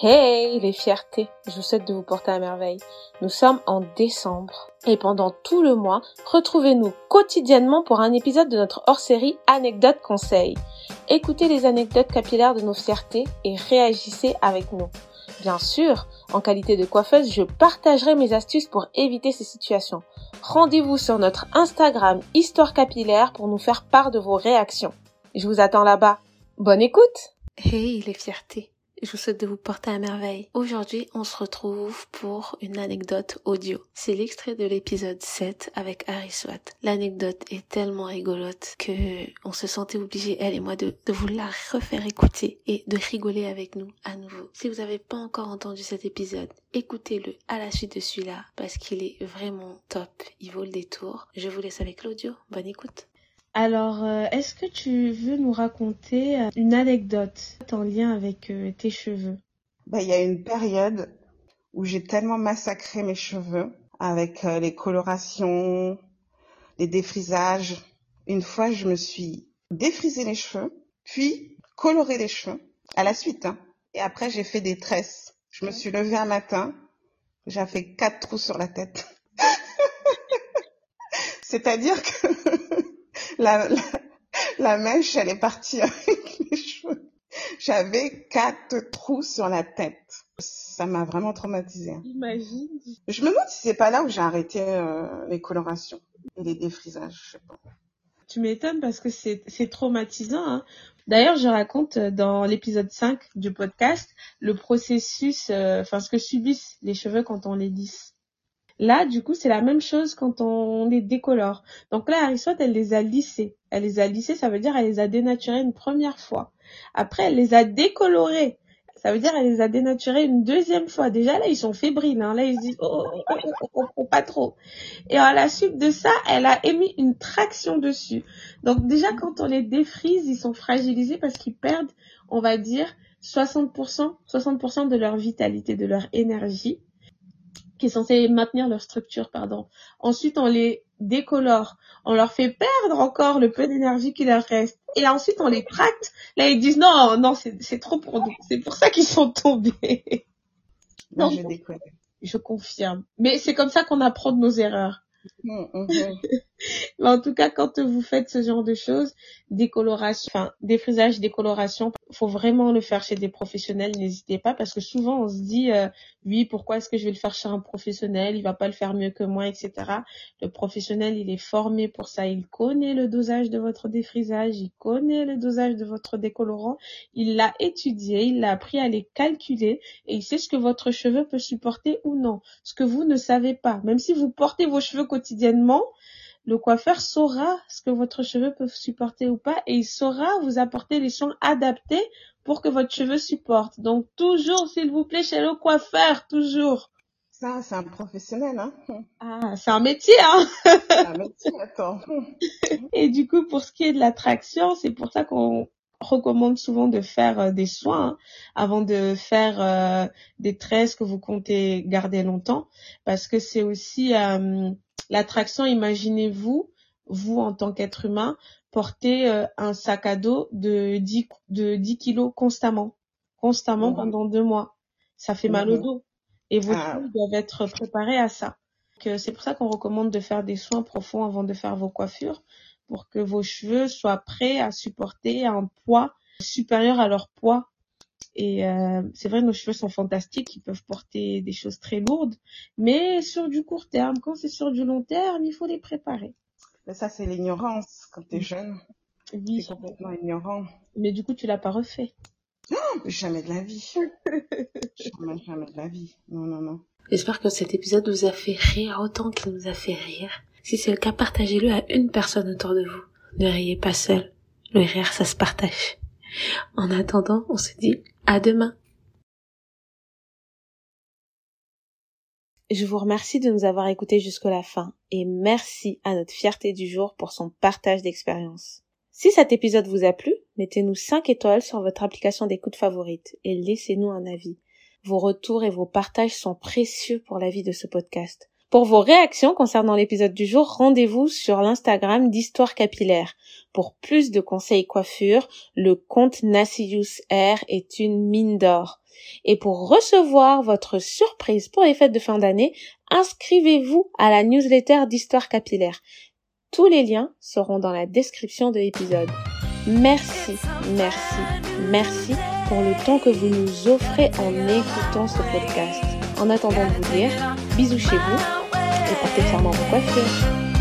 Hey les fiertés, je vous souhaite de vous porter à merveille. Nous sommes en décembre et pendant tout le mois, retrouvez-nous quotidiennement pour un épisode de notre hors-série Anecdotes Conseils. Écoutez les anecdotes capillaires de nos fiertés et réagissez avec nous. Bien sûr, en qualité de coiffeuse, je partagerai mes astuces pour éviter ces situations. Rendez-vous sur notre Instagram Histoire Capillaire pour nous faire part de vos réactions. Je vous attends là-bas. Bonne écoute Hey les fiertés je vous souhaite de vous porter à merveille. Aujourd'hui, on se retrouve pour une anecdote audio. C'est l'extrait de l'épisode 7 avec Harry Swat. L'anecdote est tellement rigolote que on se sentait obligé, elle et moi, de, de vous la refaire écouter et de rigoler avec nous à nouveau. Si vous n'avez pas encore entendu cet épisode, écoutez-le à la suite de celui-là parce qu'il est vraiment top. Il vaut le détour. Je vous laisse avec l'audio. Bonne écoute. Alors, euh, est-ce que tu veux nous raconter euh, une anecdote en lien avec euh, tes cheveux? Bah, il y a une période où j'ai tellement massacré mes cheveux avec les colorations, les défrisages. Une fois, je me suis défrisé les cheveux, puis coloré les cheveux à la suite. Hein. Et après, j'ai fait des tresses. Je me suis levée un matin, j'ai fait quatre trous sur la tête. C'est-à-dire que la, la, mèche, elle est partie avec les cheveux. J'avais quatre trous sur la tête. Ça m'a vraiment traumatisée. Imagine. Je me demande si c'est pas là où j'ai arrêté euh, les colorations et les défrisages. Je sais pas. Tu m'étonnes parce que c'est traumatisant. Hein. D'ailleurs, je raconte euh, dans l'épisode 5 du podcast le processus, euh, enfin ce que subissent les cheveux quand on les lisse. Là, du coup, c'est la même chose quand on les décolore. Donc là, Aristote, elle les a lissés. Elle les a lissés, ça veut dire elle les a dénaturés une première fois. Après, elle les a décolorés. Ça veut dire elle les a dénaturés une deuxième fois. Déjà là, ils sont fébriles. Hein. Là, ils se disent oh, oh, oh, oh, oh, oh pas trop. Et à la suite de ça, elle a émis une traction dessus. Donc déjà, quand on les défrise, ils sont fragilisés parce qu'ils perdent, on va dire, 60%, 60% de leur vitalité, de leur énergie qui est censé maintenir leur structure, pardon. Ensuite, on les décolore, on leur fait perdre encore le peu d'énergie qui leur reste. Et ensuite, on les tracte. Là, ils disent non, non, c'est trop pour nous. C'est pour ça qu'ils sont tombés. non, je, je confirme. Mais c'est comme ça qu'on apprend de nos erreurs. Mmh, mmh, mmh. Mais en tout cas, quand vous faites ce genre de choses, décoloration, enfin, défrisage, décoloration, faut vraiment le faire chez des professionnels, n'hésitez pas, parce que souvent on se dit, euh, oui, pourquoi est-ce que je vais le faire chez un professionnel, il va pas le faire mieux que moi, etc. Le professionnel, il est formé pour ça, il connaît le dosage de votre défrisage, il connaît le dosage de votre décolorant, il l'a étudié, il l'a appris à les calculer, et il sait ce que votre cheveu peut supporter ou non. Ce que vous ne savez pas, même si vous portez vos cheveux quotidiennement, le coiffeur saura ce que votre cheveu peut supporter ou pas et il saura vous apporter les soins adaptés pour que votre cheveu supporte. Donc toujours, s'il vous plaît, chez le coiffeur, toujours. Ça, c'est un professionnel, hein. Ah, c'est un métier, hein. c'est un métier, attends. et du coup, pour ce qui est de l'attraction, c'est pour ça qu'on recommande souvent de faire euh, des soins hein, avant de faire euh, des tresses que vous comptez garder longtemps parce que c'est aussi euh, L'attraction, imaginez-vous, vous en tant qu'être humain, porter euh, un sac à dos de 10, de 10 kilos constamment, constamment mmh. pendant deux mois. Ça fait mal au dos. Et vos ah. cheveux doivent être préparés à ça. C'est pour ça qu'on recommande de faire des soins profonds avant de faire vos coiffures, pour que vos cheveux soient prêts à supporter un poids supérieur à leur poids et euh, c'est vrai, nos cheveux sont fantastiques, ils peuvent porter des choses très lourdes, mais sur du court terme, quand c'est sur du long terme, il faut les préparer. Mais ça, c'est l'ignorance quand tu es jeune. Oui. C'est complètement ignorant. Mais du coup, tu l'as pas refait. Non, jamais de la vie. jamais, jamais de la vie. Non, non, non. J'espère que cet épisode vous a fait rire autant qu'il nous a fait rire. Si c'est le cas, partagez-le à une personne autour de vous. Ne riez pas seul. Le rire, ça se partage. En attendant, on se dit à demain. Je vous remercie de nous avoir écoutés jusqu'à la fin et merci à notre fierté du jour pour son partage d'expérience. Si cet épisode vous a plu, mettez-nous 5 étoiles sur votre application d'écoute favorite et laissez-nous un avis. Vos retours et vos partages sont précieux pour la vie de ce podcast. Pour vos réactions concernant l'épisode du jour, rendez-vous sur l'Instagram d'Histoire Capillaire. Pour plus de conseils coiffure, le compte Nassius Air est une mine d'or. Et pour recevoir votre surprise pour les fêtes de fin d'année, inscrivez-vous à la newsletter d'Histoire Capillaire. Tous les liens seront dans la description de l'épisode. Merci, merci, merci pour le temps que vous nous offrez en écoutant ce podcast. En attendant de vous dire, bisous chez vous et portez fièrement vos coiffures.